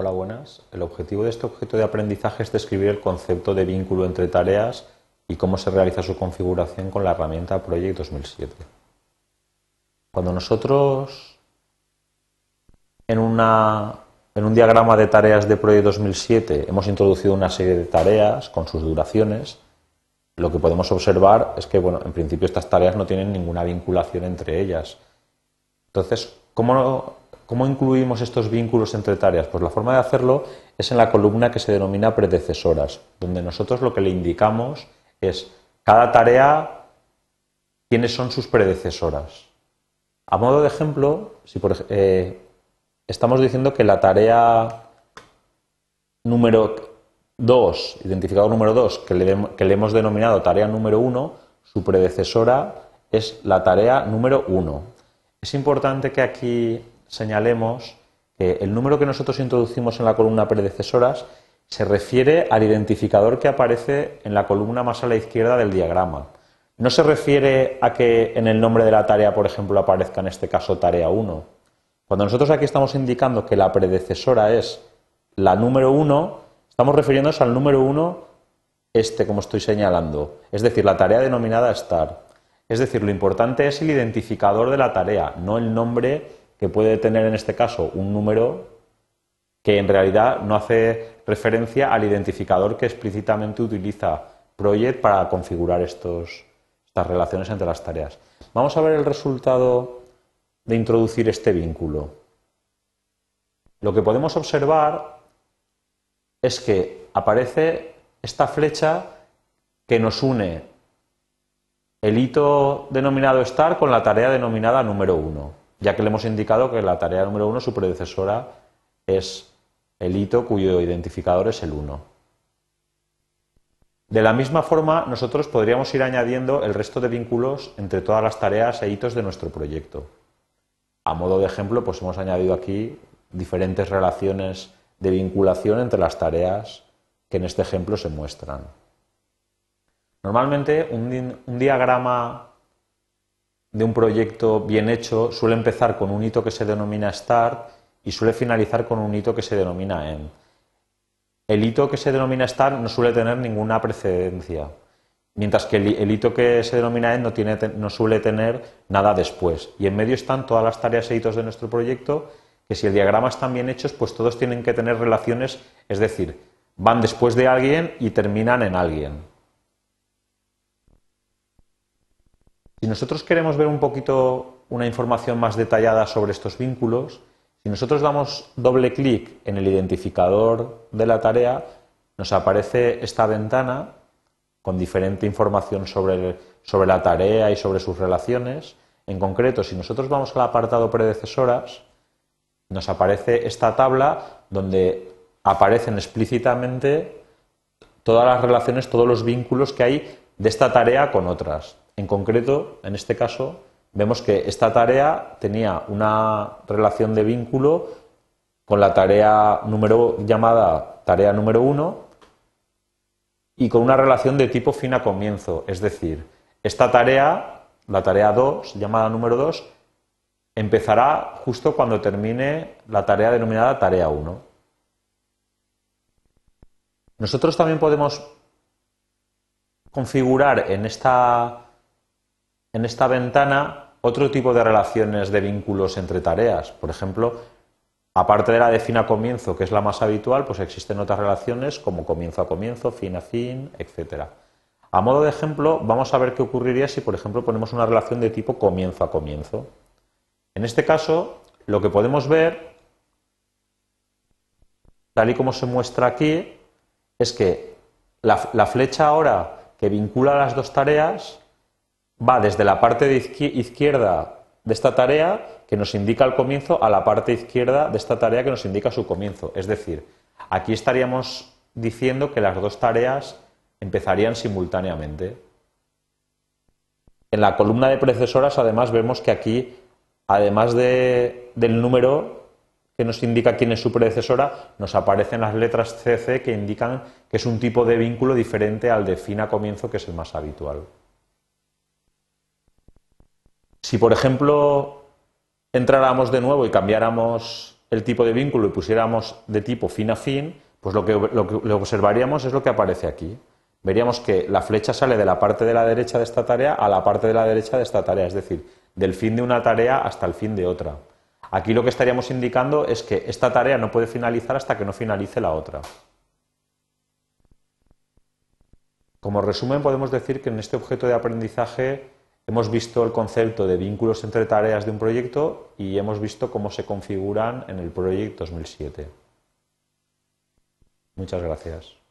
Hola, buenas. El objetivo de este objeto de aprendizaje es describir el concepto de vínculo entre tareas y cómo se realiza su configuración con la herramienta Project 2007. Cuando nosotros en, en un diagrama de tareas de Project 2007 hemos introducido una serie de tareas con sus duraciones, lo que podemos observar es que, bueno, en principio estas tareas no tienen ninguna vinculación entre ellas. Entonces, ¿cómo, ¿cómo incluimos estos vínculos entre tareas? Pues la forma de hacerlo es en la columna que se denomina predecesoras, donde nosotros lo que le indicamos es cada tarea, quiénes son sus predecesoras. A modo de ejemplo, si por, eh, estamos diciendo que la tarea número 2, identificador número 2, que que le hemos denominado tarea número 1, su predecesora es la tarea número 1. Es importante que aquí señalemos que el número que nosotros introducimos en la columna predecesoras se refiere al identificador que aparece en la columna más a la izquierda del diagrama. No se refiere a que en el nombre de la tarea, por ejemplo, aparezca en este caso tarea 1. Cuando nosotros aquí estamos indicando que la predecesora es la número 1, estamos refiriéndonos al número 1 este, como estoy señalando, es decir, la tarea denominada star. Es decir, lo importante es el identificador de la tarea, no el nombre que puede tener en este caso un número que en realidad no hace referencia al identificador que explícitamente utiliza Project para configurar estas relaciones entre las tareas. Vamos a ver el resultado de introducir este vínculo. Lo que podemos observar es que aparece esta flecha que nos une el hito denominado star con la tarea denominada número 1, ya que le hemos indicado que la tarea número 1, su predecesora, es el hito cuyo identificador es el 1. De la misma forma, nosotros podríamos ir añadiendo el resto de vínculos entre todas las tareas e hitos de nuestro proyecto. A modo de ejemplo, pues hemos añadido aquí diferentes relaciones de vinculación entre las tareas que en este ejemplo se muestran. Normalmente, un, un diagrama de un proyecto bien hecho suele empezar con un hito que se denomina start y suele finalizar con un hito que se denomina end. El hito que se denomina start no suele tener ninguna precedencia, mientras que el, hito que se denomina end no, no suele tener nada después. Y en medio están todas las tareas e hitos de nuestro proyecto, que si el diagrama están bien hechos, pues todos tienen que tener relaciones, es decir, van después de alguien y terminan en alguien. Si nosotros queremos ver un poquito una información más detallada sobre estos vínculos, si nosotros damos doble clic en el identificador de la tarea, nos aparece esta ventana con diferente información sobre, sobre la tarea y sobre sus relaciones. En concreto, si nosotros vamos al apartado predecesoras, nos aparece esta tabla donde aparecen explícitamente todas las relaciones, todos los vínculos que hay de esta tarea con otras. En concreto, en este caso, vemos que esta tarea tenía una relación de vínculo con la tarea número llamada tarea número 1 y con una relación de tipo fin a comienzo, es decir, esta tarea, la tarea 2, llamada número 2, empezará justo cuando termine la tarea denominada tarea 1. Nosotros también podemos configurar en esta, en esta ventana otro tipo de relaciones de vínculos entre tareas. Por ejemplo, aparte de la de fin a comienzo, que es la más habitual, pues existen otras relaciones como comienzo a comienzo, fin a fin, etc. A modo de ejemplo, vamos a ver qué ocurriría si, por ejemplo, ponemos una relación de tipo comienzo a comienzo. En este caso, lo que podemos ver, tal y como se muestra aquí, es que la, la flecha ahora que vincula las dos tareas va desde la parte izquierda de esta tarea que nos indica el comienzo a la parte izquierda de esta tarea que nos indica su comienzo. Es decir, aquí estaríamos diciendo que las dos tareas empezarían simultáneamente. En la columna de precesoras, además, vemos que aquí, además de, del número que nos indica quién es su predecesora, nos aparecen las letras CC que indican que es un tipo de vínculo diferente al de fin a comienzo, que es el más habitual. Si, por ejemplo, entráramos de nuevo y cambiáramos el tipo de vínculo y pusiéramos de tipo fin a fin, pues lo que, lo observaríamos es lo que aparece aquí. Veríamos que la flecha sale de la parte de la derecha de esta tarea a la parte de la derecha de esta tarea, es decir, del fin de una tarea hasta el fin de otra. Aquí lo que estaríamos indicando es que esta tarea no puede finalizar hasta que no finalice la otra. Como resumen podemos decir que en este objeto de aprendizaje hemos visto el concepto de vínculos entre tareas de un proyecto y hemos visto cómo se configuran en el Project 2007. Muchas gracias.